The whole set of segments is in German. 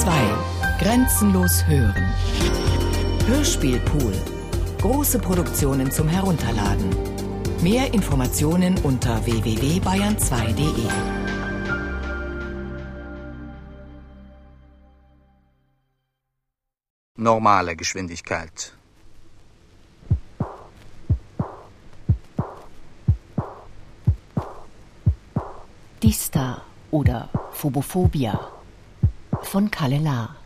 2. Grenzenlos hören. Hörspielpool. Große Produktionen zum Herunterladen. Mehr Informationen unter www.bayern2.de. Normale Geschwindigkeit. Dista oder Phobophobia von Kalle Lahr.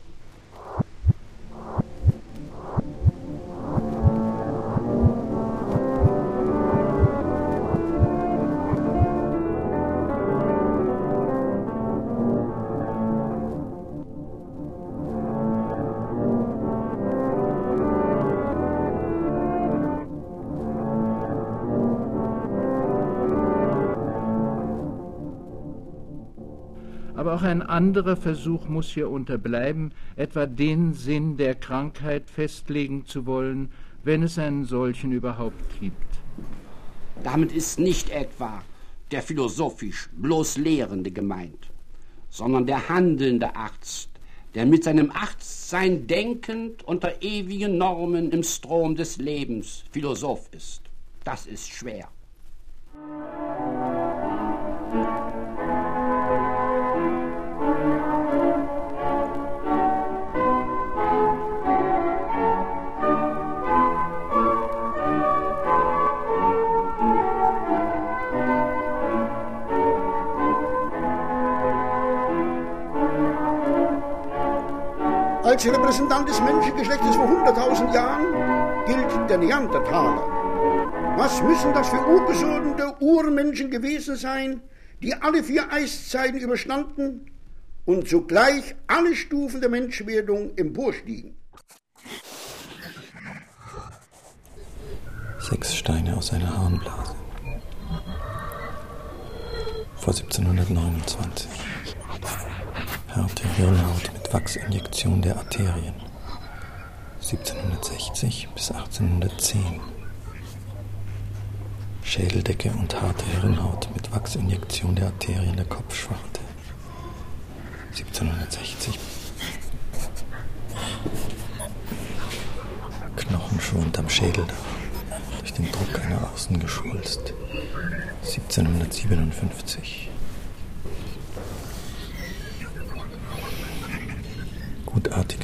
Auch ein anderer Versuch muss hier unterbleiben, etwa den Sinn der Krankheit festlegen zu wollen, wenn es einen solchen überhaupt gibt. Damit ist nicht etwa der philosophisch bloß Lehrende gemeint, sondern der handelnde Arzt, der mit seinem Arztsein denkend unter ewigen Normen im Strom des Lebens Philosoph ist. Das ist schwer. Als Repräsentant des Menschengeschlechtes vor 100.000 Jahren gilt der Neandertaler. Was müssen das für urgesunde Urmenschen gewesen sein, die alle vier Eiszeiten überstanden und zugleich alle Stufen der Menschwerdung emporstiegen? Sechs Steine aus einer Harnblase. Vor 1729. Harte Hirnhaut mit Wachsinjektion der Arterien. 1760 bis 1810. Schädeldecke und harte Hirnhaut mit Wachsinjektion der Arterien der Kopfschwarte. 1760. Knochenschwund am Schädeldach, durch den Druck einer Außen geschwulst. 1757.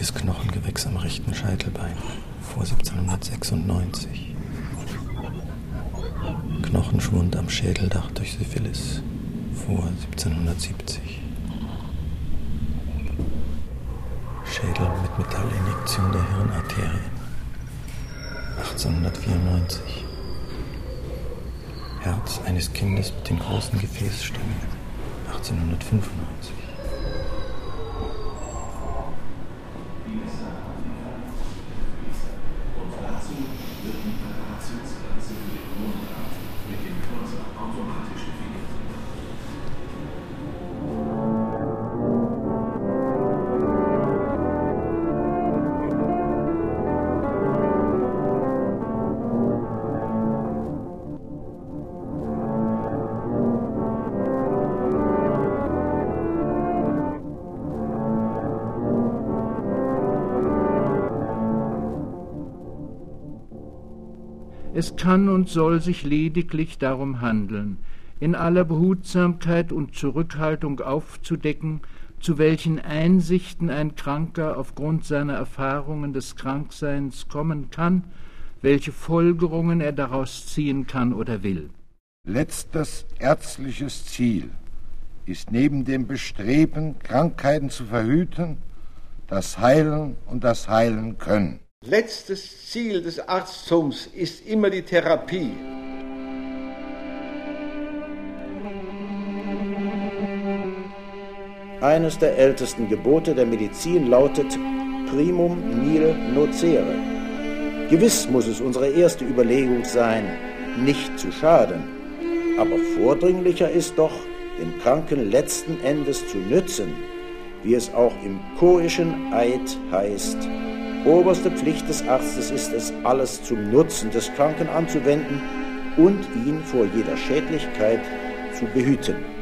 Gutartiges Knochengewächs am rechten Scheitelbein vor 1796. Knochenschwund am Schädeldach durch Syphilis vor 1770. Schädel mit Metallinjektion der Hirnarterien 1894. Herz eines Kindes mit den großen Gefäßstämmen 1895. Es kann und soll sich lediglich darum handeln, in aller Behutsamkeit und Zurückhaltung aufzudecken, zu welchen Einsichten ein Kranker aufgrund seiner Erfahrungen des Krankseins kommen kann, welche Folgerungen er daraus ziehen kann oder will. Letztes ärztliches Ziel ist neben dem Bestreben, Krankheiten zu verhüten, das Heilen und das Heilen können. Letztes Ziel des Arztums ist immer die Therapie. Eines der ältesten Gebote der Medizin lautet primum nil nocere. Gewiss muss es unsere erste Überlegung sein, nicht zu schaden. Aber vordringlicher ist doch, dem Kranken letzten Endes zu nützen, wie es auch im koischen Eid heißt. Oberste Pflicht des Arztes ist es, alles zum Nutzen des Kranken anzuwenden und ihn vor jeder Schädlichkeit zu behüten.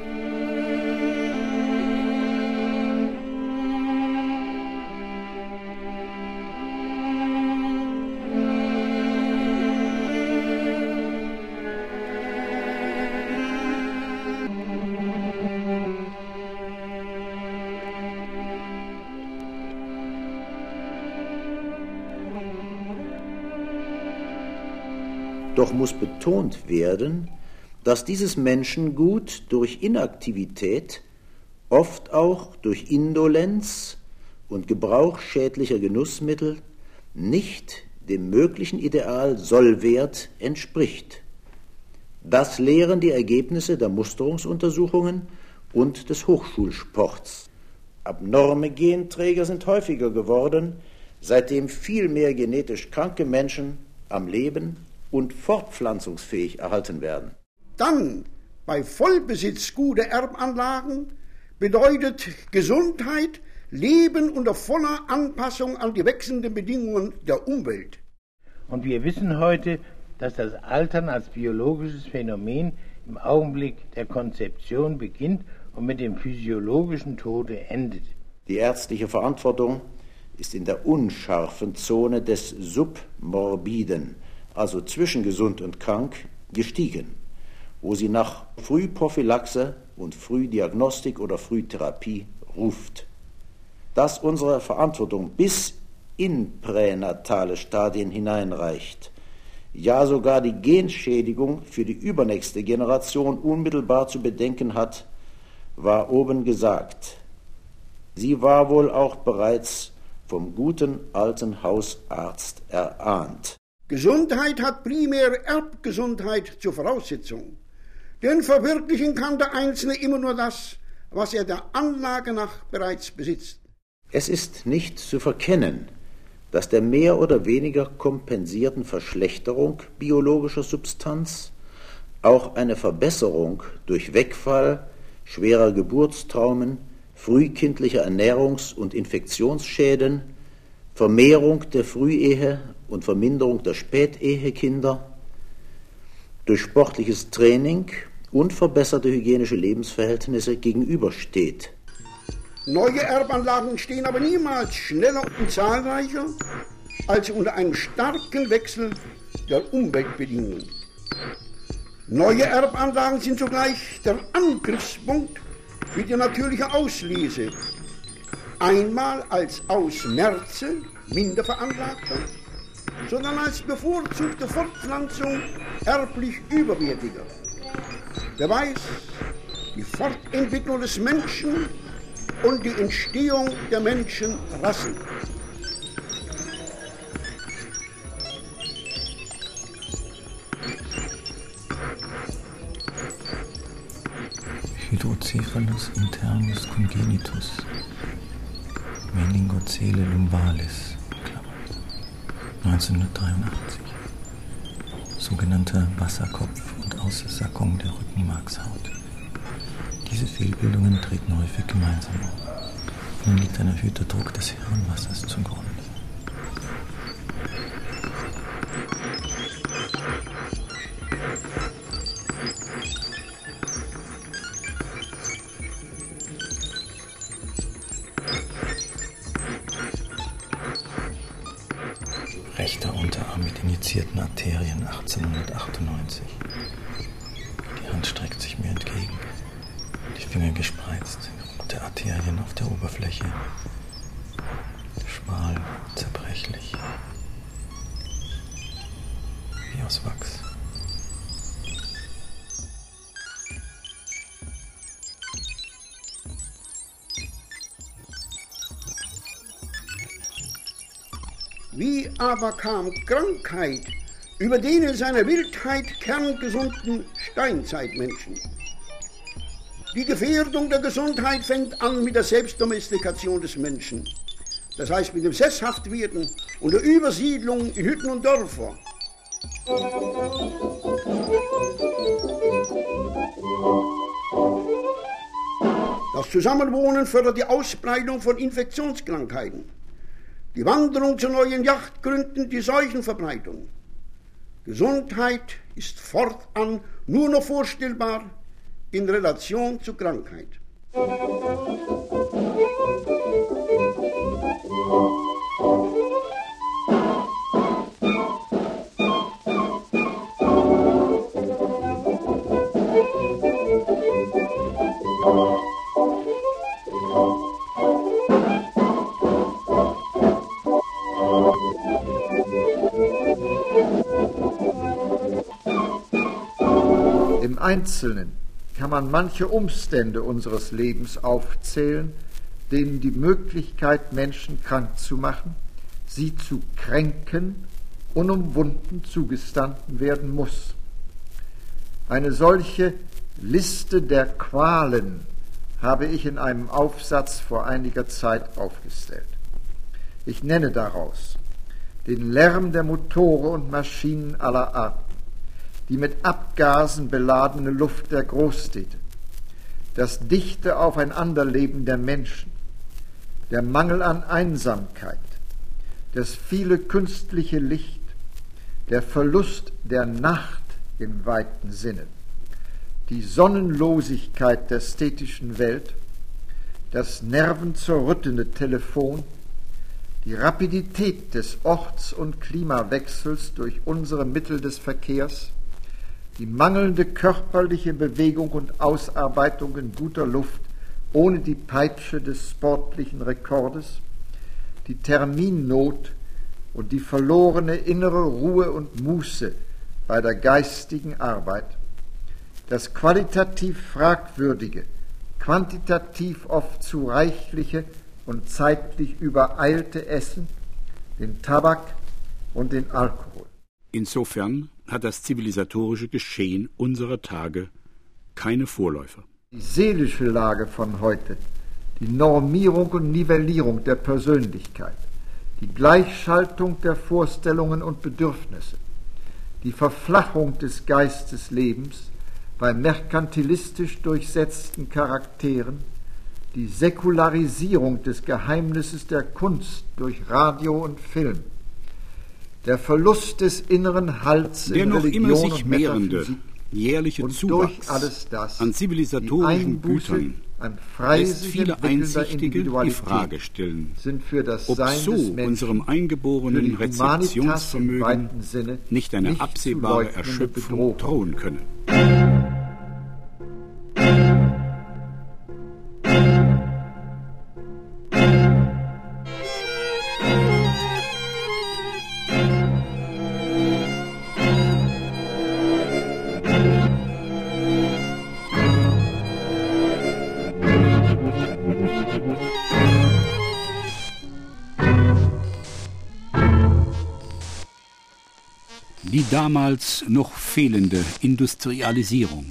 Muss betont werden, dass dieses Menschengut durch Inaktivität, oft auch durch Indolenz und Gebrauch schädlicher Genussmittel nicht dem möglichen Ideal Sollwert entspricht. Das lehren die Ergebnisse der Musterungsuntersuchungen und des Hochschulsports. Abnorme Genträger sind häufiger geworden, seitdem viel mehr genetisch kranke Menschen am Leben und fortpflanzungsfähig erhalten werden. Dann bei Vollbesitz guter Erbanlagen bedeutet Gesundheit Leben unter voller Anpassung an die wechselnden Bedingungen der Umwelt. Und wir wissen heute, dass das Altern als biologisches Phänomen im Augenblick der Konzeption beginnt und mit dem physiologischen Tode endet. Die ärztliche Verantwortung ist in der unscharfen Zone des Submorbiden, also zwischen gesund und krank, gestiegen, wo sie nach Frühprophylaxe und Frühdiagnostik oder Frühtherapie ruft dass unsere Verantwortung bis in pränatale Stadien hineinreicht, ja sogar die Genschädigung für die übernächste Generation unmittelbar zu bedenken hat, war oben gesagt. Sie war wohl auch bereits vom guten alten Hausarzt erahnt. Gesundheit hat primär Erbgesundheit zur Voraussetzung. Denn verwirklichen kann der Einzelne immer nur das, was er der Anlage nach bereits besitzt. Es ist nicht zu verkennen, dass der mehr oder weniger kompensierten Verschlechterung biologischer Substanz auch eine Verbesserung durch Wegfall schwerer Geburtstraumen, frühkindlicher Ernährungs- und Infektionsschäden, Vermehrung der Frühehe und Verminderung der Spätehekinder, durch sportliches Training und verbesserte hygienische Lebensverhältnisse gegenübersteht. Neue Erbanlagen stehen aber niemals schneller und zahlreicher als unter einem starken Wechsel der Umweltbedingungen. Neue Erbanlagen sind zugleich der Angriffspunkt für die natürliche Auslese. Einmal als aus Merze, minder veranlagter, sondern als bevorzugte Fortpflanzung erblich überwertiger. Wer weiß, die Fortentwicklung des Menschen und die Entstehung der Menschenrassen. Hydrocephalus internus congenitus, Meningocele lumbalis, 1983. Sogenannter Wasserkopf und Aussackung der Rückenmarkshaut. Diese Fehlbildungen treten häufig gemeinsam auf. Nun liegt ein erhöhter Druck des Hirnwassers zugrunde. Wie aus Wachs. Wie aber kam Krankheit über den in seiner Wildheit kerngesunden Steinzeitmenschen? Die Gefährdung der Gesundheit fängt an mit der Selbstdomestikation des Menschen. Das heißt mit dem Sesshaftwerden und der Übersiedlung in Hütten und Dörfer. Das Zusammenwohnen fördert die Ausbreitung von Infektionskrankheiten. Die Wanderung zu neuen Yachtgründen die Seuchenverbreitung. Gesundheit ist fortan nur noch vorstellbar in Relation zur Krankheit. Einzelnen kann man manche Umstände unseres Lebens aufzählen, denen die Möglichkeit, Menschen krank zu machen, sie zu kränken, unumwunden zugestanden werden muss. Eine solche Liste der Qualen habe ich in einem Aufsatz vor einiger Zeit aufgestellt. Ich nenne daraus den Lärm der Motore und Maschinen aller Arten, die mit Abgasen beladene Luft der Großstädte, das dichte Aufeinanderleben der Menschen, der Mangel an Einsamkeit, das viele künstliche Licht, der Verlust der Nacht im weiten Sinne, die Sonnenlosigkeit der städtischen Welt, das nervenzerrüttende Telefon, die Rapidität des Orts- und Klimawechsels durch unsere Mittel des Verkehrs, die mangelnde körperliche Bewegung und Ausarbeitung in guter Luft ohne die Peitsche des sportlichen Rekordes, die Terminnot und die verlorene innere Ruhe und Muße bei der geistigen Arbeit, das qualitativ fragwürdige, quantitativ oft zu reichliche und zeitlich übereilte Essen, den Tabak und den Alkohol. Insofern hat das zivilisatorische Geschehen unserer Tage keine Vorläufer. Die seelische Lage von heute, die Normierung und Nivellierung der Persönlichkeit, die Gleichschaltung der Vorstellungen und Bedürfnisse, die Verflachung des Geisteslebens bei merkantilistisch durchsetzten Charakteren, die Säkularisierung des Geheimnisses der Kunst durch Radio und Film, der Verlust des inneren Halts der in noch Religion immer sich mehrende jährliche Zuwachs alles das an zivilisatorischen Gütern lässt viele Einsichtige die Frage stellen, sind für das ob Sein so unserem eingeborenen Rezeptionsvermögen nicht eine absehbare Erschöpfung drohen könne. Die damals noch fehlende Industrialisierung,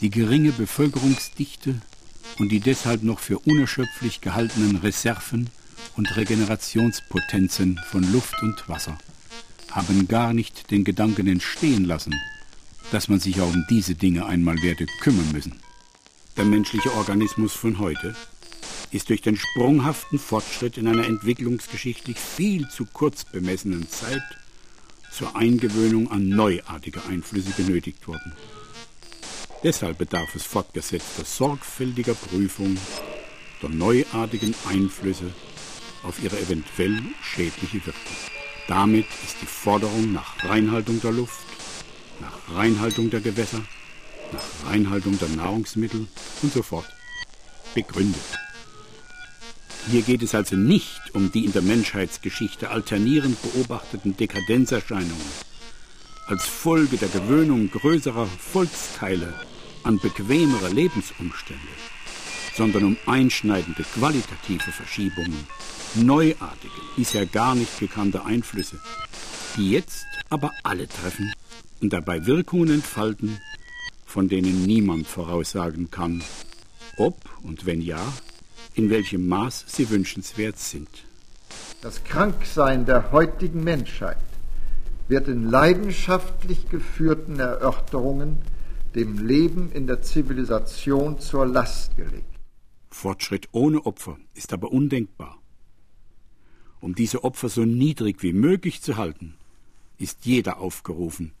die geringe Bevölkerungsdichte und die deshalb noch für unerschöpflich gehaltenen Reserven und Regenerationspotenzen von Luft und Wasser haben gar nicht den Gedanken entstehen lassen, dass man sich auch um diese Dinge einmal werde kümmern müssen. Der menschliche Organismus von heute ist durch den sprunghaften Fortschritt in einer entwicklungsgeschichtlich viel zu kurz bemessenen Zeit zur Eingewöhnung an neuartige Einflüsse genötigt worden. Deshalb bedarf es fortgesetzter sorgfältiger Prüfung der neuartigen Einflüsse auf ihre eventuell schädliche Wirkung. Damit ist die Forderung nach Reinhaltung der Luft, nach Reinhaltung der Gewässer, nach Reinhaltung der Nahrungsmittel und so fort begründet. Hier geht es also nicht um die in der Menschheitsgeschichte alternierend beobachteten Dekadenzerscheinungen als Folge der Gewöhnung größerer Volksteile an bequemere Lebensumstände, sondern um einschneidende qualitative Verschiebungen, neuartige, bisher gar nicht gekannte Einflüsse, die jetzt aber alle treffen und dabei Wirkungen entfalten, von denen niemand voraussagen kann, ob und wenn ja, in welchem Maß sie wünschenswert sind. Das Kranksein der heutigen Menschheit wird in leidenschaftlich geführten Erörterungen dem Leben in der Zivilisation zur Last gelegt. Fortschritt ohne Opfer ist aber undenkbar. Um diese Opfer so niedrig wie möglich zu halten, ist jeder aufgerufen,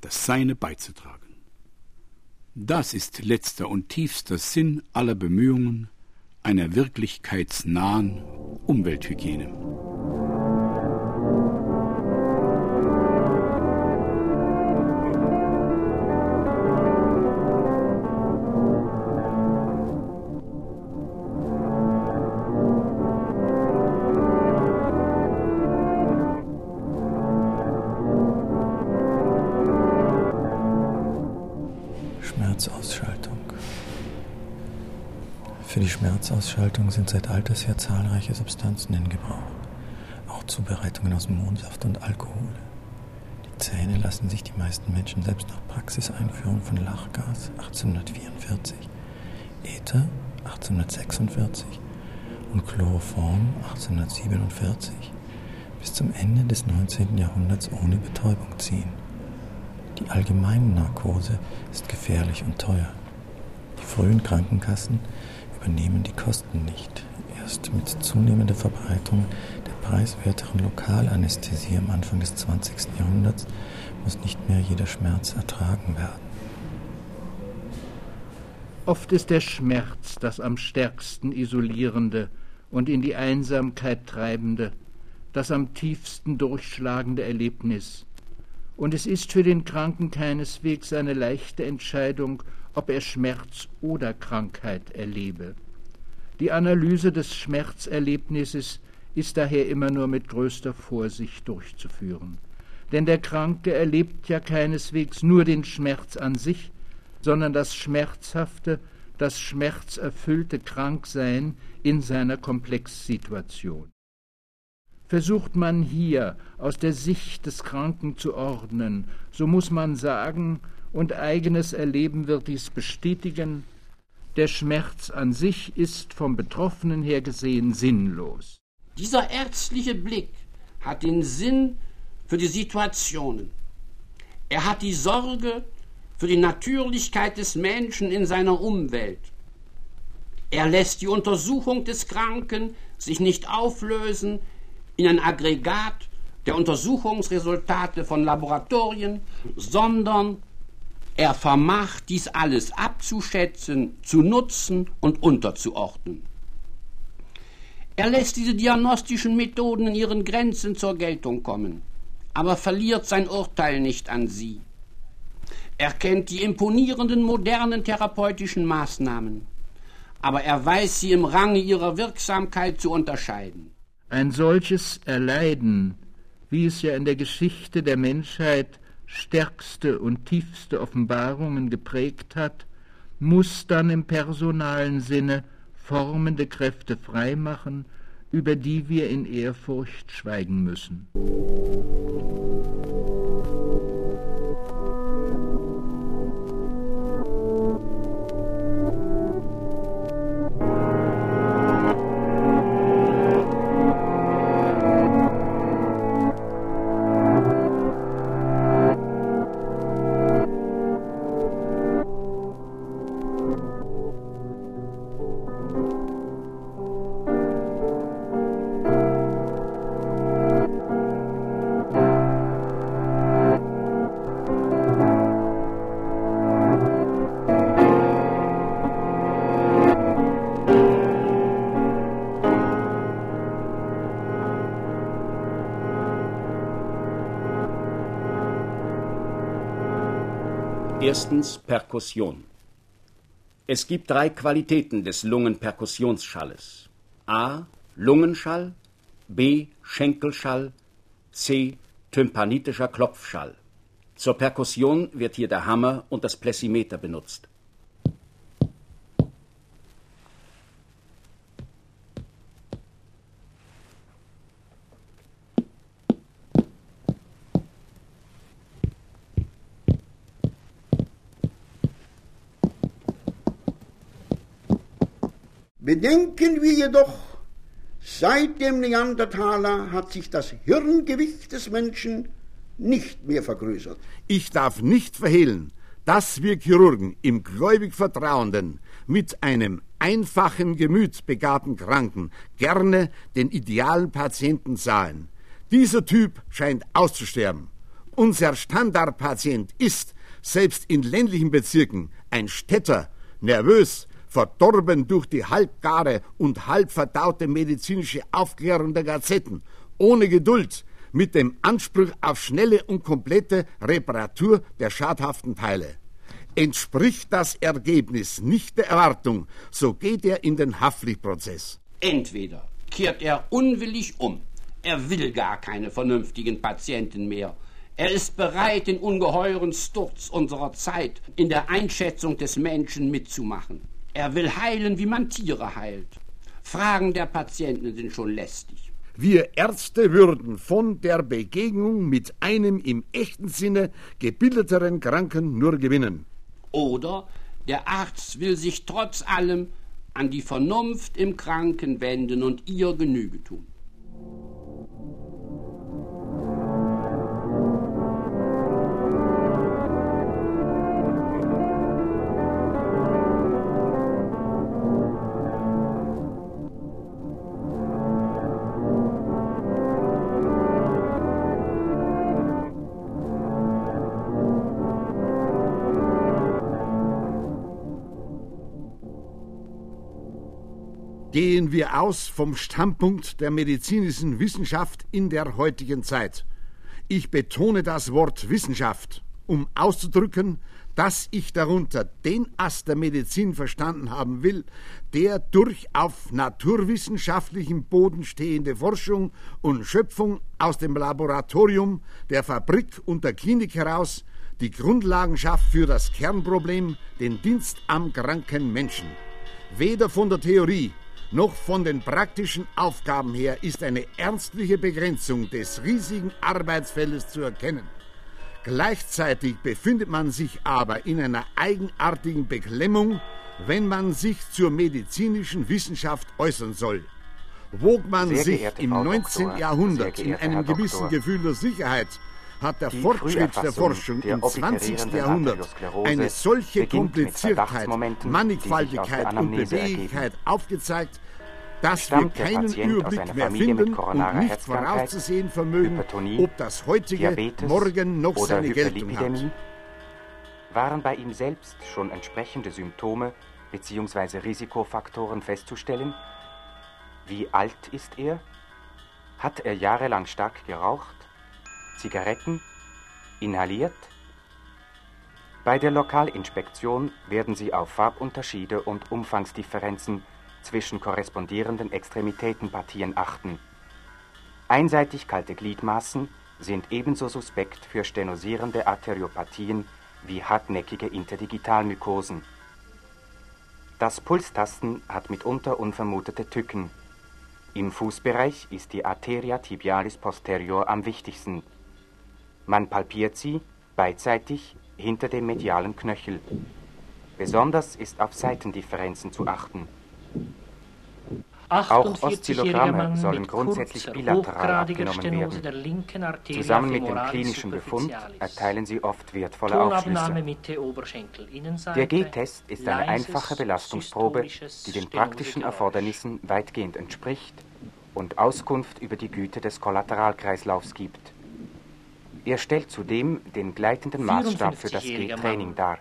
das Seine beizutragen. Das ist letzter und tiefster Sinn aller Bemühungen einer wirklichkeitsnahen Umwelthygiene. Für die Schmerzausschaltung sind seit alters her zahlreiche Substanzen in Gebrauch. Auch Zubereitungen aus Mohnsaft und Alkohol. Die Zähne lassen sich die meisten Menschen selbst nach Praxiseinführung von Lachgas 1844, Ether 1846 und Chloroform 1847 bis zum Ende des 19. Jahrhunderts ohne Betäubung ziehen. Die allgemeine Narkose ist gefährlich und teuer. Die frühen Krankenkassen übernehmen die Kosten nicht. Erst mit zunehmender Verbreitung der preiswerteren Lokalanästhesie am Anfang des 20. Jahrhunderts muss nicht mehr jeder Schmerz ertragen werden. Oft ist der Schmerz das am stärksten isolierende und in die Einsamkeit treibende, das am tiefsten durchschlagende Erlebnis. Und es ist für den Kranken keineswegs eine leichte Entscheidung, ob er Schmerz oder Krankheit erlebe. Die Analyse des Schmerzerlebnisses ist daher immer nur mit größter Vorsicht durchzuführen. Denn der Kranke erlebt ja keineswegs nur den Schmerz an sich, sondern das schmerzhafte, das schmerzerfüllte Kranksein in seiner Komplexsituation. Versucht man hier aus der Sicht des Kranken zu ordnen, so muss man sagen, und eigenes Erleben wird dies bestätigen, der Schmerz an sich ist vom Betroffenen her gesehen sinnlos. Dieser ärztliche Blick hat den Sinn für die Situationen. Er hat die Sorge für die Natürlichkeit des Menschen in seiner Umwelt. Er lässt die Untersuchung des Kranken sich nicht auflösen in ein Aggregat der Untersuchungsresultate von Laboratorien, sondern er vermag dies alles abzuschätzen, zu nutzen und unterzuordnen. Er lässt diese diagnostischen Methoden in ihren Grenzen zur Geltung kommen, aber verliert sein Urteil nicht an sie. Er kennt die imponierenden modernen therapeutischen Maßnahmen, aber er weiß sie im Range ihrer Wirksamkeit zu unterscheiden. Ein solches Erleiden, wie es ja in der Geschichte der Menschheit stärkste und tiefste Offenbarungen geprägt hat, muss dann im personalen Sinne formende Kräfte freimachen, über die wir in Ehrfurcht schweigen müssen. Erstens Perkussion. Es gibt drei Qualitäten des Lungenperkussionsschalles. A. Lungenschall, B. Schenkelschall, C. Tympanitischer Klopfschall. Zur Perkussion wird hier der Hammer und das Plessimeter benutzt. Bedenken wir jedoch, seit dem Neandertaler hat sich das Hirngewicht des Menschen nicht mehr vergrößert. Ich darf nicht verhehlen, dass wir Chirurgen im gläubig Vertrauenden mit einem einfachen Gemüt begabten Kranken gerne den idealen Patienten sahen. Dieser Typ scheint auszusterben. Unser Standardpatient ist, selbst in ländlichen Bezirken, ein Städter, nervös, verdorben durch die halbgare und halbverdaute medizinische Aufklärung der Gazetten, ohne Geduld, mit dem Anspruch auf schnelle und komplette Reparatur der schadhaften Teile. Entspricht das Ergebnis nicht der Erwartung, so geht er in den Haftpflichtprozess. Entweder kehrt er unwillig um, er will gar keine vernünftigen Patienten mehr, er ist bereit, den ungeheuren Sturz unserer Zeit in der Einschätzung des Menschen mitzumachen. Er will heilen, wie man Tiere heilt. Fragen der Patienten sind schon lästig. Wir Ärzte würden von der Begegnung mit einem im echten Sinne gebildeteren Kranken nur gewinnen. Oder der Arzt will sich trotz allem an die Vernunft im Kranken wenden und ihr Genüge tun. Gehen wir aus vom Standpunkt der medizinischen Wissenschaft in der heutigen Zeit. Ich betone das Wort Wissenschaft, um auszudrücken, dass ich darunter den Ast der Medizin verstanden haben will, der durch auf naturwissenschaftlichem Boden stehende Forschung und Schöpfung aus dem Laboratorium, der Fabrik und der Klinik heraus die Grundlagen schafft für das Kernproblem, den Dienst am kranken Menschen. Weder von der Theorie noch von den praktischen Aufgaben her ist eine ernstliche Begrenzung des riesigen Arbeitsfeldes zu erkennen. Gleichzeitig befindet man sich aber in einer eigenartigen Beklemmung, wenn man sich zur medizinischen Wissenschaft äußern soll. Wog man sich im 19. Doktor, Jahrhundert in einem gewissen Gefühl der Sicherheit hat der Fortschritt der Forschung im 20. Jahrhundert eine solche Kompliziertheit, Mannigfaltigkeit und Beweglichkeit aufgezeigt, dass wir keinen Überblick mehr finden und nicht vorauszusehen vermögen, ob das heutige Diabetes morgen noch seine Geltung hat. Waren bei ihm selbst schon entsprechende Symptome bzw. Risikofaktoren festzustellen? Wie alt ist er? Hat er jahrelang stark geraucht? Zigaretten, inhaliert. Bei der Lokalinspektion werden Sie auf Farbunterschiede und Umfangsdifferenzen zwischen korrespondierenden Extremitätenpartien achten. Einseitig kalte Gliedmaßen sind ebenso suspekt für stenosierende Arteriopathien wie hartnäckige Interdigitalmykosen. Das Pulstasten hat mitunter unvermutete Tücken. Im Fußbereich ist die Arteria tibialis posterior am wichtigsten. Man palpiert sie beidseitig hinter dem medialen Knöchel. Besonders ist auf Seitendifferenzen zu achten. Auch Oszillogramme sollen grundsätzlich bilateral abgenommen werden. Zusammen mit dem klinischen Befund erteilen sie oft wertvolle Aufschlüsse. Der G-Test ist eine einfache Belastungsprobe, die den praktischen Erfordernissen weitgehend entspricht und Auskunft über die Güte des Kollateralkreislaufs gibt. Er stellt zudem den gleitenden Maßstab für das G-Training dar.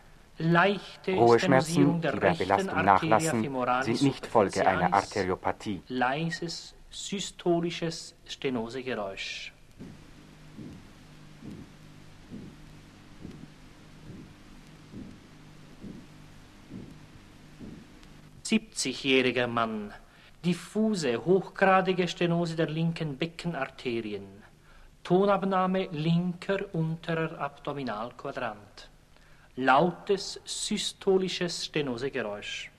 Ruheschmerzen, die bei Belastung nachlassen, sind nicht Folge einer Arteriopathie. Leises systolisches Stenosegeräusch. Siebzigjähriger Mann, diffuse, hochgradige Stenose der linken Beckenarterien. Tonabnahme linker unterer Abdominalquadrant. Lautes systolisches Stenosegeräusch.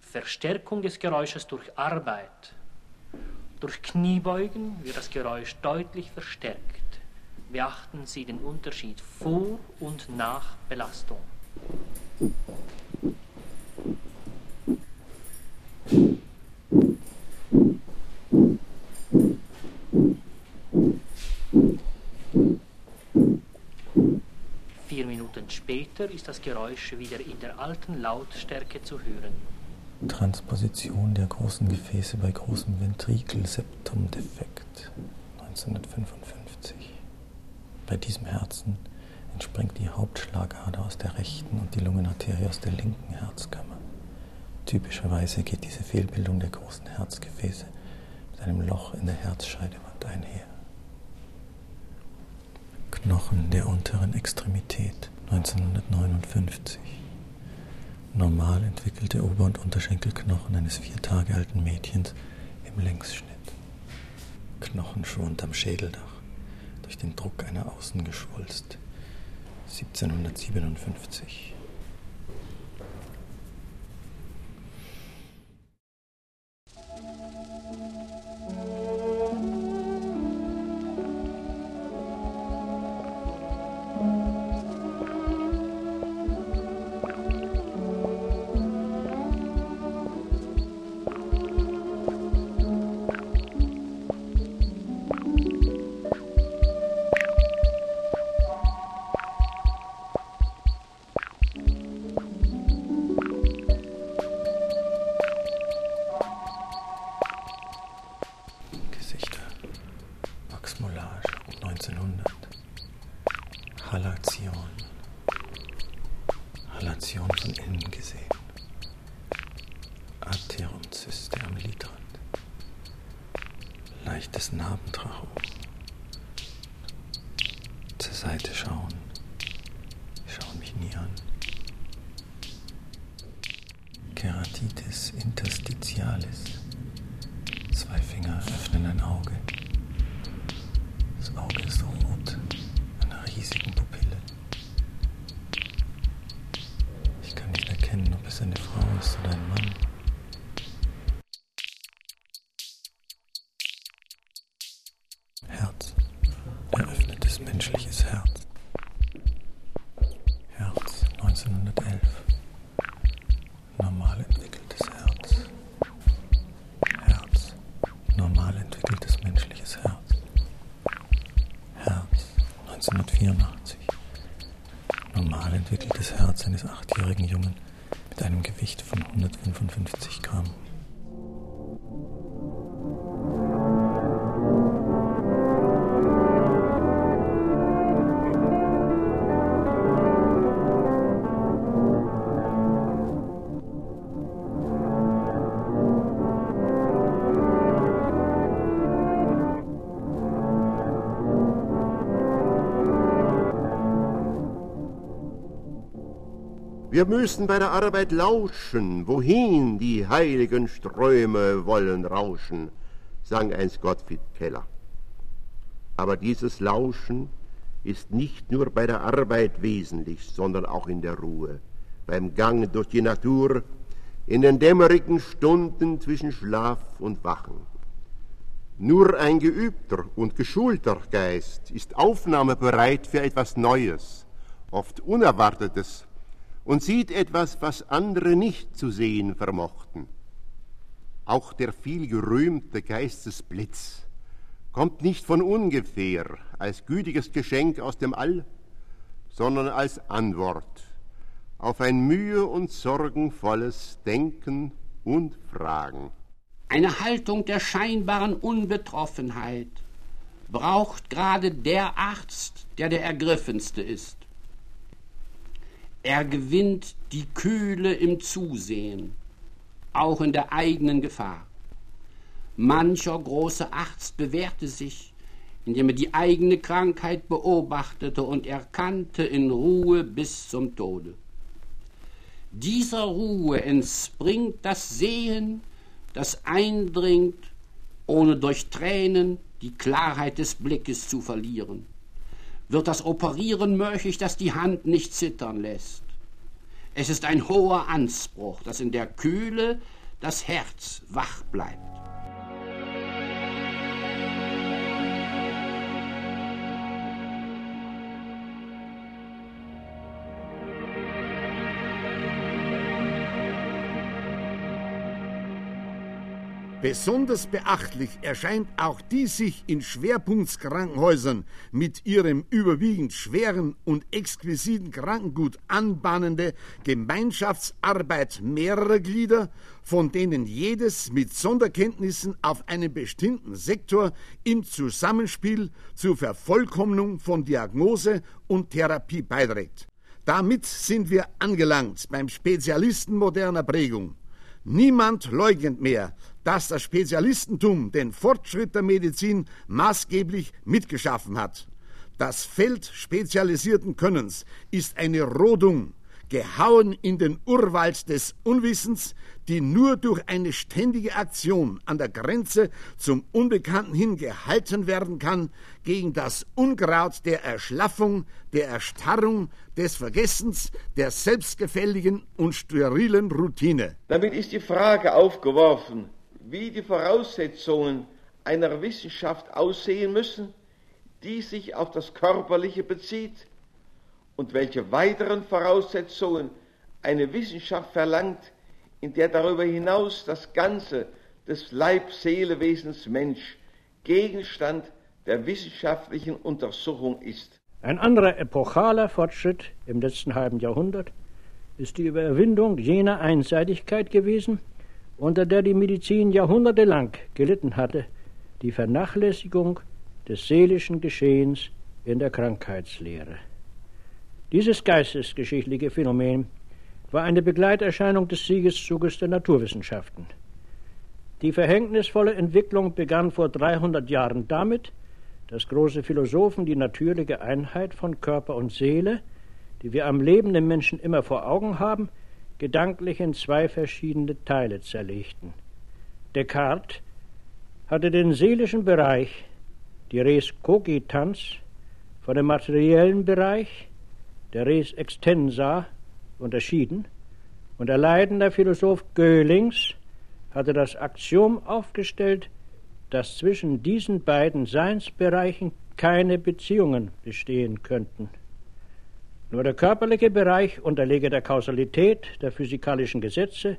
Verstärkung des Geräusches durch Arbeit. Durch Kniebeugen wird das Geräusch deutlich verstärkt. Beachten Sie den Unterschied vor und nach Belastung. Vier Minuten später ist das Geräusch wieder in der alten Lautstärke zu hören. Transposition der großen Gefäße bei großem Ventrikelseptumdefekt 1955. Bei diesem Herzen entspringt die Hauptschlagader aus der rechten und die Lungenarterie aus der linken Herzkammer. Typischerweise geht diese Fehlbildung der großen Herzgefäße mit einem Loch in der Herzscheidewand einher. Knochen der unteren Extremität 1959. Normal entwickelte Ober- und Unterschenkelknochen eines vier Tage alten Mädchens im Längsschnitt. Knochenschuh unterm Schädeldach, durch den Druck einer Außengeschwulst. 1757. Eines achtjährigen Jungen mit einem Gewicht von 155 Gramm. Wir müssen bei der Arbeit lauschen, wohin die heiligen Ströme wollen rauschen, sang einst Gottfried Keller. Aber dieses Lauschen ist nicht nur bei der Arbeit wesentlich, sondern auch in der Ruhe, beim Gang durch die Natur, in den dämmerigen Stunden zwischen Schlaf und Wachen. Nur ein geübter und geschulter Geist ist aufnahmebereit für etwas Neues, oft Unerwartetes und sieht etwas, was andere nicht zu sehen vermochten. Auch der viel gerühmte Geistesblitz kommt nicht von ungefähr als gütiges Geschenk aus dem All, sondern als Antwort auf ein mühe- und sorgenvolles Denken und Fragen. Eine Haltung der scheinbaren Unbetroffenheit braucht gerade der Arzt, der der Ergriffenste ist. Er gewinnt die Kühle im Zusehen, auch in der eigenen Gefahr. Mancher große Arzt bewährte sich, indem er die eigene Krankheit beobachtete und erkannte in Ruhe bis zum Tode. Dieser Ruhe entspringt das Sehen, das eindringt, ohne durch Tränen die Klarheit des Blickes zu verlieren wird das Operieren möglich, das die Hand nicht zittern lässt. Es ist ein hoher Anspruch, dass in der Kühle das Herz wach bleibt. Besonders beachtlich erscheint auch die sich in Schwerpunktskrankenhäusern mit ihrem überwiegend schweren und exquisiten Krankengut anbahnende Gemeinschaftsarbeit mehrerer Glieder, von denen jedes mit Sonderkenntnissen auf einen bestimmten Sektor im Zusammenspiel zur Vervollkommnung von Diagnose und Therapie beiträgt. Damit sind wir angelangt beim Spezialisten moderner Prägung. Niemand leugnet mehr, dass das Spezialistentum den Fortschritt der Medizin maßgeblich mitgeschaffen hat. Das Feld spezialisierten Könnens ist eine Rodung, gehauen in den Urwald des Unwissens, die nur durch eine ständige Aktion an der Grenze zum Unbekannten hin gehalten werden kann, gegen das Unkraut der Erschlaffung, der Erstarrung, des Vergessens, der selbstgefälligen und sterilen Routine. Damit ist die Frage aufgeworfen, wie die Voraussetzungen einer Wissenschaft aussehen müssen, die sich auf das Körperliche bezieht und welche weiteren Voraussetzungen eine Wissenschaft verlangt, in der darüber hinaus das Ganze des Leib-Seele-Wesens Mensch Gegenstand der wissenschaftlichen Untersuchung ist. Ein anderer epochaler Fortschritt im letzten halben Jahrhundert ist die Überwindung jener Einseitigkeit gewesen, unter der die Medizin jahrhundertelang gelitten hatte, die Vernachlässigung des seelischen Geschehens in der Krankheitslehre. Dieses geistesgeschichtliche Phänomen war eine Begleiterscheinung des Siegeszuges der Naturwissenschaften. Die verhängnisvolle Entwicklung begann vor 300 Jahren damit, dass große Philosophen die natürliche Einheit von Körper und Seele, die wir am lebenden Menschen immer vor Augen haben, gedanklich in zwei verschiedene Teile zerlegten. Descartes hatte den seelischen Bereich, die Res cogitans, von dem materiellen Bereich, der Res extensa, unterschieden, und der leidende Philosoph Göhlings hatte das Axiom aufgestellt, dass zwischen diesen beiden Seinsbereichen keine Beziehungen bestehen könnten. Nur der körperliche Bereich unterlege der Kausalität der physikalischen Gesetze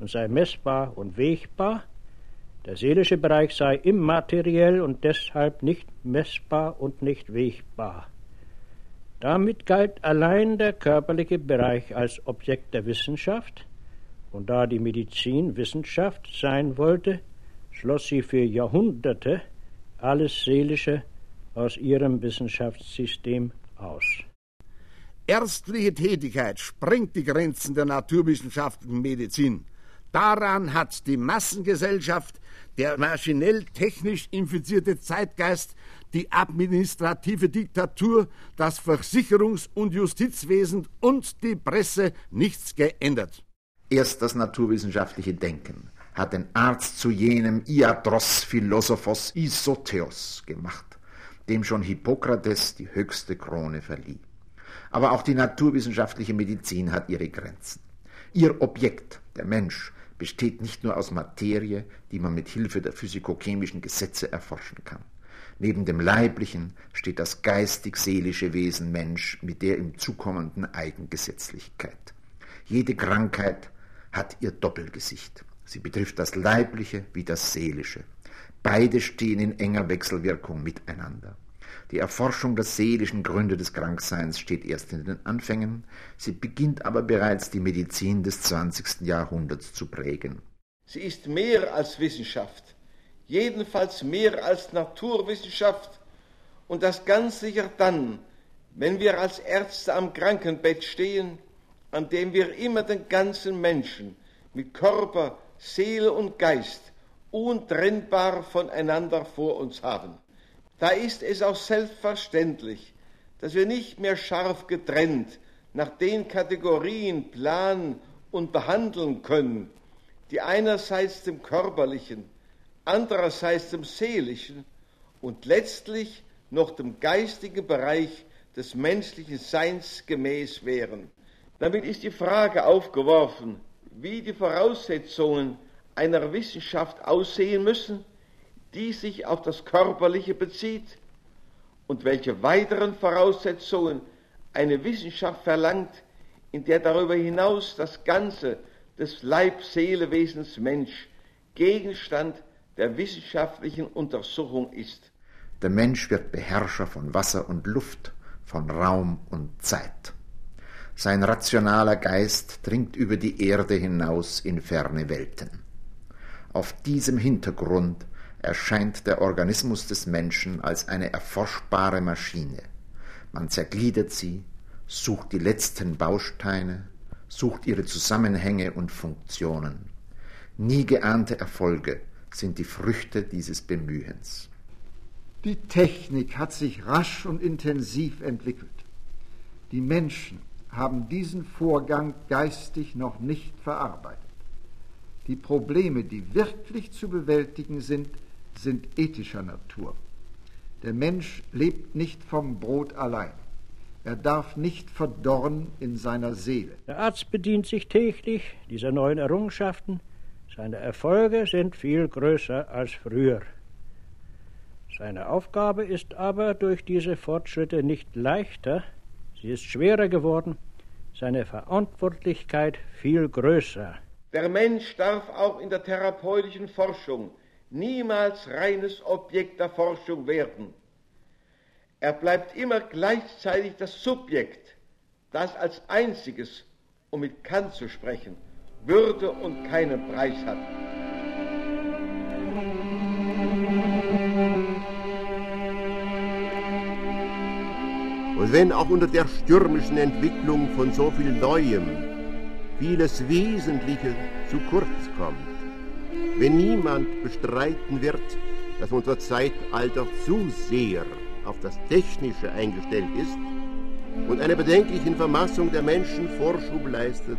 und sei messbar und wegbar, der seelische Bereich sei immateriell und deshalb nicht messbar und nicht wegbar. Damit galt allein der körperliche Bereich als Objekt der Wissenschaft, und da die Medizin Wissenschaft sein wollte, schloss sie für Jahrhunderte alles Seelische aus ihrem Wissenschaftssystem aus. Ärztliche Tätigkeit sprengt die Grenzen der naturwissenschaftlichen Medizin. Daran hat die Massengesellschaft der maschinell-technisch infizierte Zeitgeist, die administrative Diktatur, das Versicherungs- und Justizwesen und die Presse nichts geändert. Erst das naturwissenschaftliche Denken hat den Arzt zu jenem Iadros Philosophos Isotheos gemacht, dem schon Hippokrates die höchste Krone verlieh. Aber auch die naturwissenschaftliche Medizin hat ihre Grenzen. Ihr Objekt, der Mensch, besteht nicht nur aus Materie, die man mit Hilfe der physikochemischen Gesetze erforschen kann. Neben dem Leiblichen steht das geistig-seelische Wesen Mensch mit der ihm zukommenden Eigengesetzlichkeit. Jede Krankheit hat ihr Doppelgesicht. Sie betrifft das Leibliche wie das Seelische. Beide stehen in enger Wechselwirkung miteinander. Die Erforschung der seelischen Gründe des Krankseins steht erst in den Anfängen, sie beginnt aber bereits die Medizin des 20. Jahrhunderts zu prägen. Sie ist mehr als Wissenschaft, jedenfalls mehr als Naturwissenschaft und das ganz sicher dann, wenn wir als Ärzte am Krankenbett stehen, an dem wir immer den ganzen Menschen mit Körper, Seele und Geist untrennbar voneinander vor uns haben. Da ist es auch selbstverständlich, dass wir nicht mehr scharf getrennt nach den Kategorien planen und behandeln können, die einerseits dem körperlichen, andererseits dem seelischen und letztlich noch dem geistigen Bereich des menschlichen Seins gemäß wären. Damit ist die Frage aufgeworfen, wie die Voraussetzungen einer Wissenschaft aussehen müssen, die sich auf das Körperliche bezieht und welche weiteren Voraussetzungen eine Wissenschaft verlangt, in der darüber hinaus das Ganze des Leib-Seele-Wesens Mensch Gegenstand der wissenschaftlichen Untersuchung ist. Der Mensch wird Beherrscher von Wasser und Luft, von Raum und Zeit. Sein rationaler Geist dringt über die Erde hinaus in ferne Welten. Auf diesem Hintergrund erscheint der Organismus des Menschen als eine erforschbare Maschine. Man zergliedert sie, sucht die letzten Bausteine, sucht ihre Zusammenhänge und Funktionen. Nie geahnte Erfolge sind die Früchte dieses Bemühens. Die Technik hat sich rasch und intensiv entwickelt. Die Menschen haben diesen Vorgang geistig noch nicht verarbeitet. Die Probleme, die wirklich zu bewältigen sind, sind ethischer Natur. Der Mensch lebt nicht vom Brot allein. Er darf nicht verdorren in seiner Seele. Der Arzt bedient sich täglich dieser neuen Errungenschaften. Seine Erfolge sind viel größer als früher. Seine Aufgabe ist aber durch diese Fortschritte nicht leichter, sie ist schwerer geworden, seine Verantwortlichkeit viel größer. Der Mensch darf auch in der therapeutischen Forschung niemals reines Objekt der Forschung werden. Er bleibt immer gleichzeitig das Subjekt, das als einziges, um mit Kant zu sprechen, Würde und keinen Preis hat. Und wenn auch unter der stürmischen Entwicklung von so viel Neuem vieles Wesentliche zu kurz kommt, wenn niemand bestreiten wird, dass unser Zeitalter zu sehr auf das Technische eingestellt ist und einer bedenklichen Vermassung der Menschen Vorschub leistet,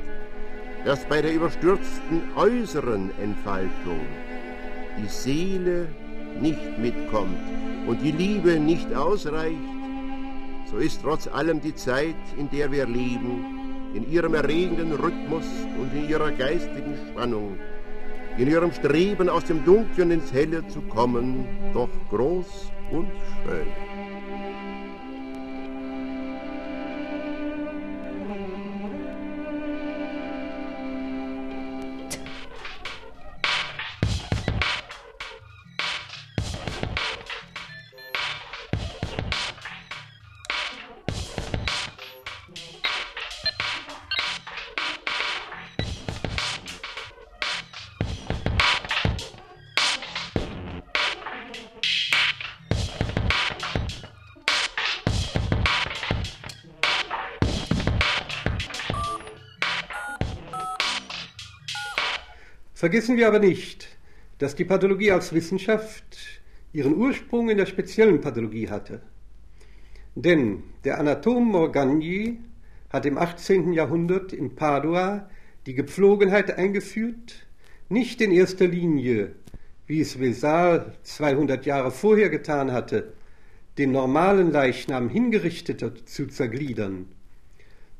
dass bei der überstürzten äußeren Entfaltung die Seele nicht mitkommt und die Liebe nicht ausreicht, so ist trotz allem die Zeit, in der wir leben, in ihrem erregenden Rhythmus und in ihrer geistigen Spannung, in ihrem Streben aus dem Dunklen ins Helle zu kommen, doch groß und schön. Vergessen wir aber nicht, dass die Pathologie als Wissenschaft ihren Ursprung in der speziellen Pathologie hatte. Denn der Anatom Morgagni hat im 18. Jahrhundert in Padua die Gepflogenheit eingeführt, nicht in erster Linie, wie es Vesal 200 Jahre vorher getan hatte, den normalen Leichnam hingerichteter zu zergliedern,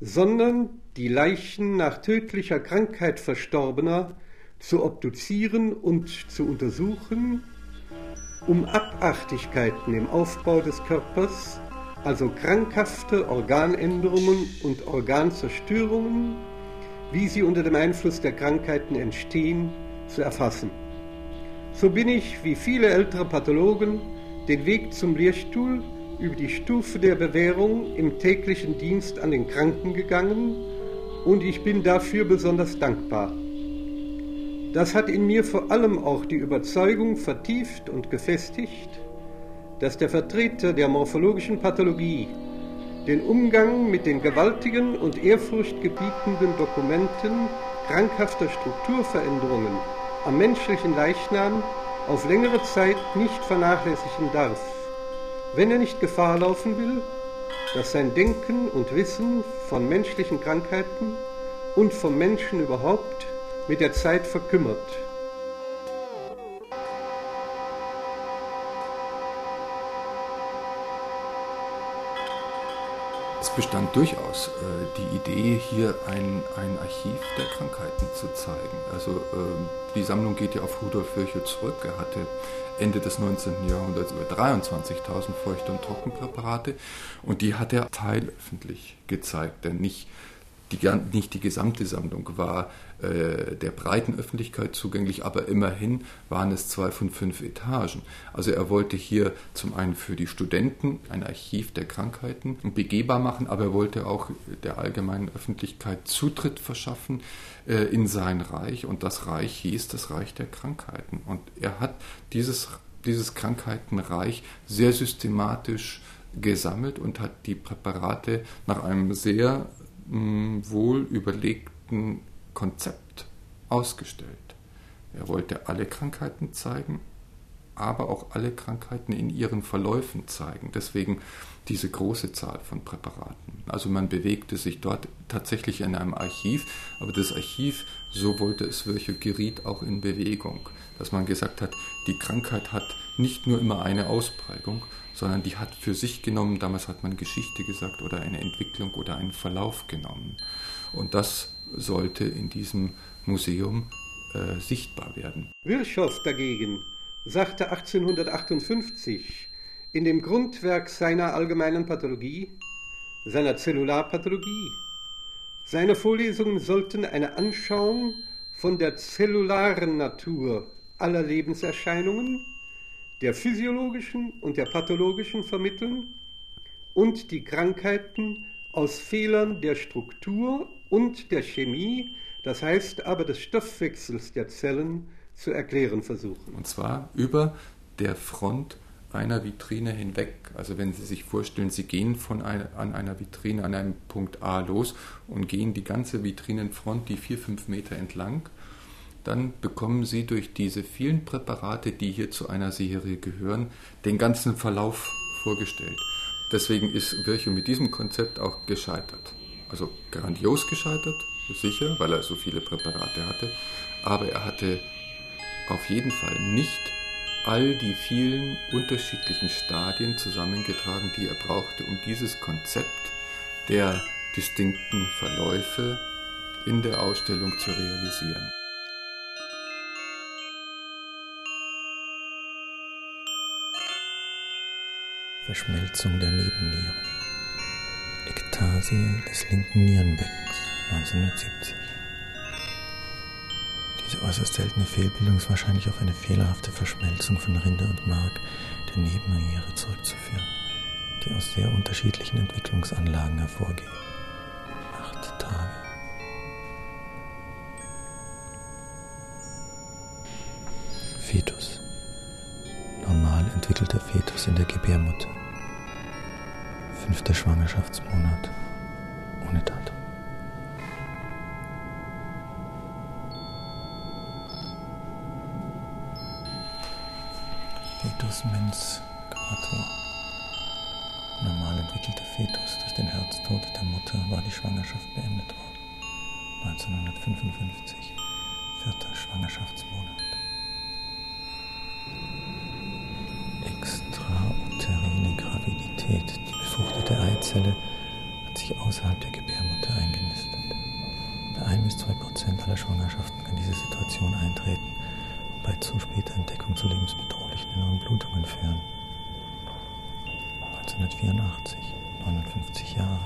sondern die Leichen nach tödlicher Krankheit Verstorbener zu obduzieren und zu untersuchen, um Abartigkeiten im Aufbau des Körpers, also krankhafte Organänderungen und Organzerstörungen, wie sie unter dem Einfluss der Krankheiten entstehen, zu erfassen. So bin ich, wie viele ältere Pathologen, den Weg zum Lehrstuhl über die Stufe der Bewährung im täglichen Dienst an den Kranken gegangen und ich bin dafür besonders dankbar. Das hat in mir vor allem auch die Überzeugung vertieft und gefestigt, dass der Vertreter der morphologischen Pathologie den Umgang mit den gewaltigen und ehrfurchtgebietenden Dokumenten krankhafter Strukturveränderungen am menschlichen Leichnam auf längere Zeit nicht vernachlässigen darf, wenn er nicht Gefahr laufen will, dass sein Denken und Wissen von menschlichen Krankheiten und vom Menschen überhaupt mit der Zeit verkümmert. Es bestand durchaus äh, die Idee, hier ein, ein Archiv der Krankheiten zu zeigen. Also äh, die Sammlung geht ja auf Rudolf Virchow zurück. Er hatte Ende des 19. Jahrhunderts über 23.000 Feuchte- und Trockenpräparate und die hat er teilöffentlich gezeigt, denn nicht die, nicht die gesamte Sammlung war äh, der breiten Öffentlichkeit zugänglich, aber immerhin waren es zwei von fünf Etagen. Also er wollte hier zum einen für die Studenten ein Archiv der Krankheiten begehbar machen, aber er wollte auch der allgemeinen Öffentlichkeit Zutritt verschaffen äh, in sein Reich und das Reich hieß das Reich der Krankheiten. Und er hat dieses, dieses Krankheitenreich sehr systematisch gesammelt und hat die Präparate nach einem sehr wohl überlegten Konzept ausgestellt. Er wollte alle Krankheiten zeigen, aber auch alle Krankheiten in ihren Verläufen zeigen. Deswegen diese große Zahl von Präparaten. Also man bewegte sich dort tatsächlich in einem Archiv, aber das Archiv, so wollte es Virchow, geriet auch in Bewegung, dass man gesagt hat, die Krankheit hat nicht nur immer eine Ausprägung, sondern die hat für sich genommen, damals hat man Geschichte gesagt oder eine Entwicklung oder einen Verlauf genommen. Und das sollte in diesem Museum äh, sichtbar werden. Virchow dagegen sagte 1858 in dem Grundwerk seiner allgemeinen Pathologie, seiner Zellularpathologie, seine Vorlesungen sollten eine Anschauung von der zellularen Natur aller Lebenserscheinungen, der physiologischen und der pathologischen vermitteln und die Krankheiten aus Fehlern der Struktur und der Chemie, das heißt aber des Stoffwechsels der Zellen, zu erklären versuchen. Und zwar über der Front einer Vitrine hinweg. Also wenn Sie sich vorstellen, Sie gehen von einer, an einer Vitrine an einem Punkt A los und gehen die ganze Vitrinenfront, die vier, fünf Meter entlang, dann bekommen Sie durch diese vielen Präparate, die hier zu einer Serie gehören, den ganzen Verlauf vorgestellt. Deswegen ist Virchow mit diesem Konzept auch gescheitert. Also grandios gescheitert, sicher, weil er so viele Präparate hatte, aber er hatte auf jeden Fall nicht all die vielen unterschiedlichen Stadien zusammengetragen, die er brauchte, um dieses Konzept der distinkten Verläufe in der Ausstellung zu realisieren. Verschmelzung der Nebennieren. Ektasie des linken Nierenbeckens 1970. Diese äußerst seltene Fehlbildung ist wahrscheinlich auf eine fehlerhafte Verschmelzung von Rinde und Mark der Nebenniere zurückzuführen, die aus sehr unterschiedlichen Entwicklungsanlagen hervorgeht. Acht Tage. Entwickelter Fetus in der Gebärmutter. Fünfter Schwangerschaftsmonat. Ohne Datum. Fetus mens quator. Normal entwickelter Fetus durch den Herztod der Mutter war die Schwangerschaft beendet worden. 1955, vierter Schwangerschaftsmonat. Gravidität. Die befruchtete Eizelle hat sich außerhalb der Gebärmutter eingenistet. Bei 1 bis 2 Prozent aller Schwangerschaften kann diese Situation eintreten und bei zu später Entdeckung zu lebensbedrohlichen inneren Blutungen führen. 1984, 59 Jahre.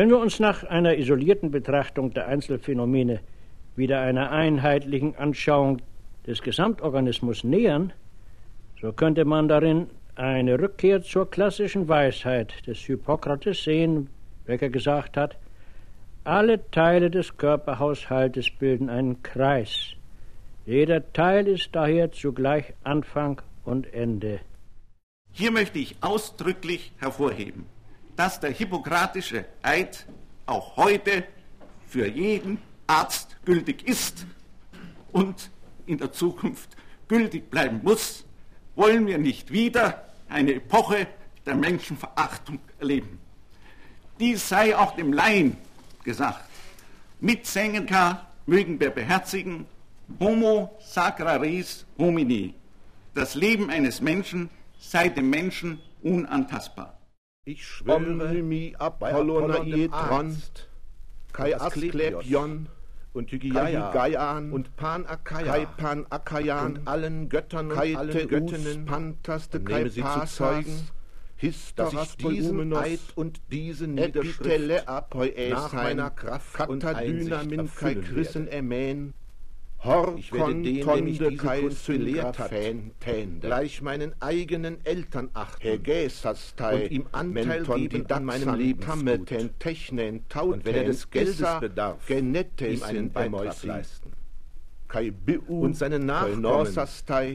Wenn wir uns nach einer isolierten Betrachtung der Einzelphänomene wieder einer einheitlichen Anschauung des Gesamtorganismus nähern, so könnte man darin eine Rückkehr zur klassischen Weisheit des Hippokrates sehen, welcher gesagt hat, alle Teile des Körperhaushaltes bilden einen Kreis. Jeder Teil ist daher zugleich Anfang und Ende. Hier möchte ich ausdrücklich hervorheben, dass der hippokratische Eid auch heute für jeden Arzt gültig ist und in der Zukunft gültig bleiben muss, wollen wir nicht wieder eine Epoche der Menschenverachtung erleben. Dies sei auch dem Laien gesagt. Mit Seneca mögen wir beherzigen, Homo sacra res homini. Das Leben eines Menschen sei dem Menschen unantastbar. Ich schwöre, Apollonaietron, Kai Asklepion, und Hygiayan und Panakaya, Kai Panakayan und allen Göttern und allen Göttinnen, Pantaste, Kai sie zu Zeugen, dass ich diesen Eid und diese Niederschrift nach meiner Kraft und Einsicht Kai Christen ermähen, Hor ich werde den, dem ich diese Kunst gelehrt hat, gleich meinen eigenen Eltern achten. Und ihm Anteil geben an meinem Lebensgut. Und wenn er des Geldes bedarf, ihm einen Beitrag leisten. Und seine Nachkommen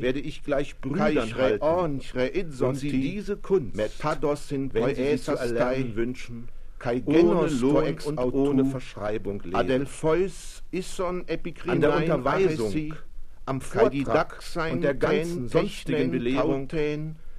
werde ich gleich Brüdern halten und sie diese Kunst, wenn sie sie zu erlernen wünschen, kai ohne Lohn und ohne Verschreibung leben. Adelpheus ison An der Unterweisung, am Vortrag und der ganzen sonstigen Belehrung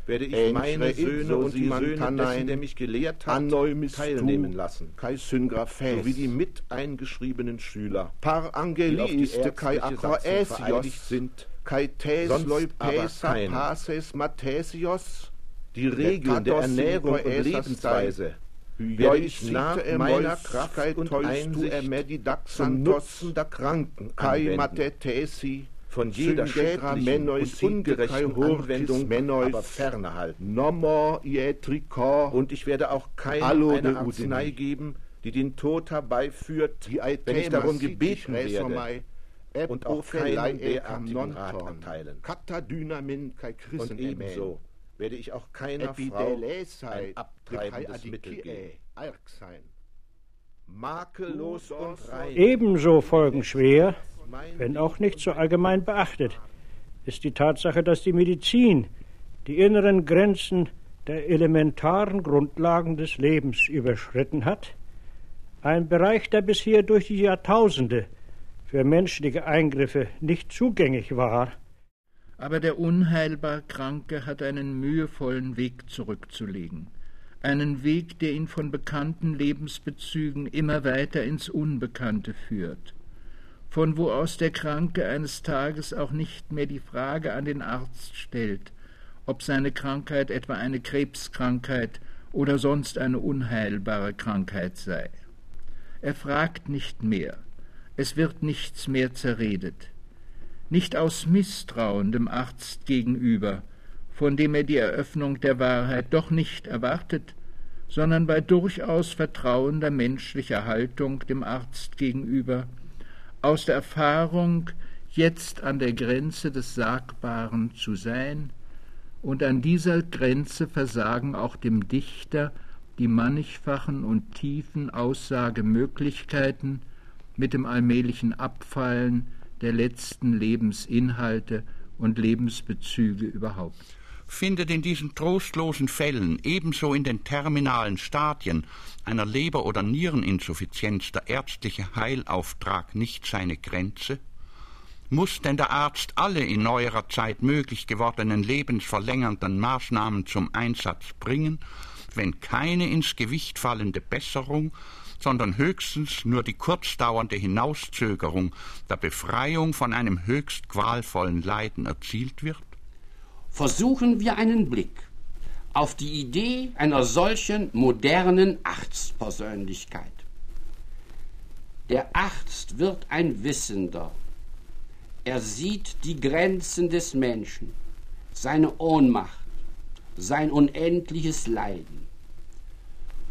werde ich meine Söhne und die Söhne dessen, der mich gelehrt hat, teilnehmen lassen, kai Syngraphes, sowie die mit eingeschriebenen Schüler, par Angeliste kai Acroesios sind, kai Tes Leupesa Pases Mathesios, die Regeln der Ernährung und Lebensweise, werde ich nach meiner Kraft und Einsicht zum Nutzen der Kranken anwenden, von jeder schädlichen und ungerechten Anwendung aber ferne halten. Und ich werde auch keine eine Arznei geben, die den Tod herbeiführt, wenn ich darum gebeten werde, und auch keinen derartigen Rat erteilen. Und ebenso werde ich auch keiner Frau ein abtreibendes Mittel geben. Makellos und rein. Ebenso folgenschwer, wenn auch nicht so allgemein beachtet, ist die Tatsache, dass die Medizin die inneren Grenzen der elementaren Grundlagen des Lebens überschritten hat, ein Bereich, der bisher durch die Jahrtausende für menschliche Eingriffe nicht zugänglich war, aber der unheilbar Kranke hat einen mühevollen Weg zurückzulegen, einen Weg, der ihn von bekannten Lebensbezügen immer weiter ins Unbekannte führt, von wo aus der Kranke eines Tages auch nicht mehr die Frage an den Arzt stellt, ob seine Krankheit etwa eine Krebskrankheit oder sonst eine unheilbare Krankheit sei. Er fragt nicht mehr, es wird nichts mehr zerredet. Nicht aus Misstrauen dem Arzt gegenüber, von dem er die Eröffnung der Wahrheit doch nicht erwartet, sondern bei durchaus vertrauender menschlicher Haltung dem Arzt gegenüber, aus der Erfahrung, jetzt an der Grenze des Sagbaren zu sein, und an dieser Grenze versagen auch dem Dichter die mannigfachen und tiefen Aussagemöglichkeiten mit dem allmählichen Abfallen der letzten Lebensinhalte und Lebensbezüge überhaupt. Findet in diesen trostlosen Fällen, ebenso in den terminalen Stadien einer Leber- oder Niereninsuffizienz der ärztliche Heilauftrag nicht seine Grenze? Muss denn der Arzt alle in neuerer Zeit möglich gewordenen lebensverlängernden Maßnahmen zum Einsatz bringen, wenn keine ins Gewicht fallende Besserung sondern höchstens nur die kurzdauernde Hinauszögerung der Befreiung von einem höchst qualvollen Leiden erzielt wird? Versuchen wir einen Blick auf die Idee einer solchen modernen Arztpersönlichkeit. Der Arzt wird ein Wissender. Er sieht die Grenzen des Menschen, seine Ohnmacht, sein unendliches Leiden.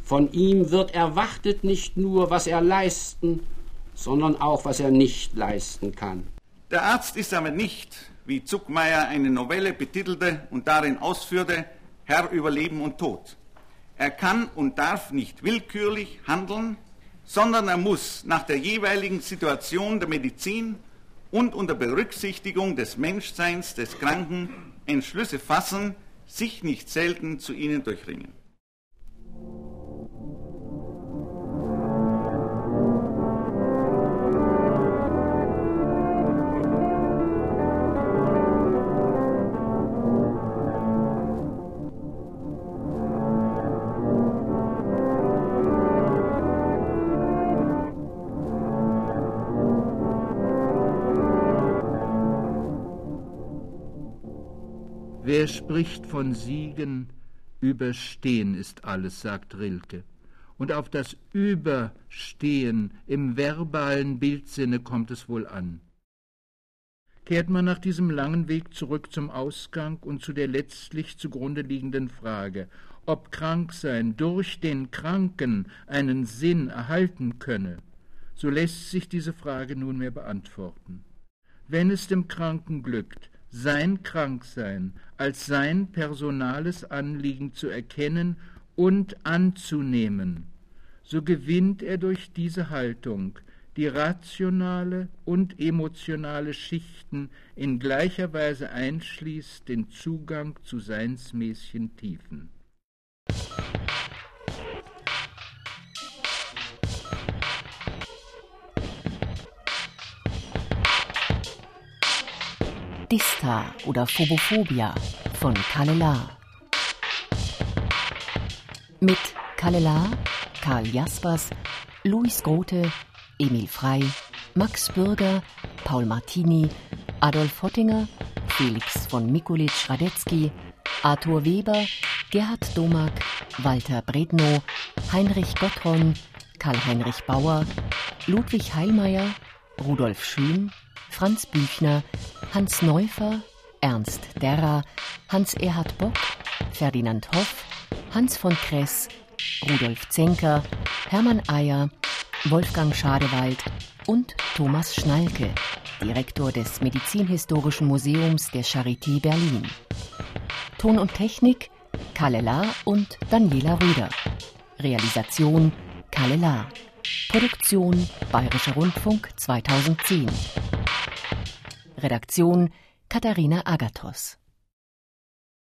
Von ihm wird erwartet nicht nur, was er leisten, sondern auch, was er nicht leisten kann. Der Arzt ist aber nicht, wie Zuckmeier eine Novelle betitelte und darin ausführte, Herr über Leben und Tod. Er kann und darf nicht willkürlich handeln, sondern er muss nach der jeweiligen Situation der Medizin und unter Berücksichtigung des Menschseins des Kranken Entschlüsse fassen, sich nicht selten zu ihnen durchringen. Wer spricht von Siegen, überstehen ist alles, sagt Rilke. und auf das Überstehen im verbalen Bildsinne kommt es wohl an. Kehrt man nach diesem langen Weg zurück zum Ausgang und zu der letztlich zugrunde liegenden Frage, ob Kranksein durch den Kranken einen Sinn erhalten könne, so lässt sich diese Frage nunmehr beantworten. Wenn es dem Kranken glückt, sein Kranksein als sein personales Anliegen zu erkennen und anzunehmen, so gewinnt er durch diese Haltung die rationale und emotionale Schichten in gleicher Weise einschließt den Zugang zu seinsmäßigen Tiefen. Dista oder Phobophobia von Kalela. Mit Kalela, Karl Jaspers, Luis Grote, Emil Frei, Max Bürger, Paul Martini, Adolf Hottinger, Felix von Mikulic-Radetzky, Arthur Weber, Gerhard Domack, Walter Brednow, Heinrich Gottron, Karl-Heinrich Bauer, Ludwig Heilmeier, Rudolf Schön, Franz Büchner, Hans Neufer, Ernst Derrer, Hans-Erhard Bock, Ferdinand Hoff, Hans von Kress, Rudolf Zenker, Hermann Eyer, Wolfgang Schadewald und Thomas Schnalke, Direktor des Medizinhistorischen Museums der Charité Berlin. Ton und Technik Kalela und Daniela Rüder. Realisation Kalela. Produktion Bayerischer Rundfunk 2010. Redaktion Katharina Agathos